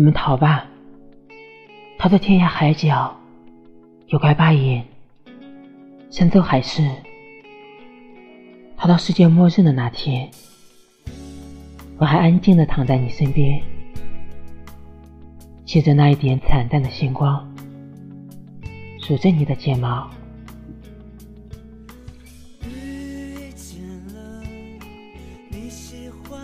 我们逃吧逃到天涯海角有块疤岩山中海市逃到世界末日的那天我还安静的躺在你身边借着那一点惨淡的星光数着你的睫毛。遇见了你喜欢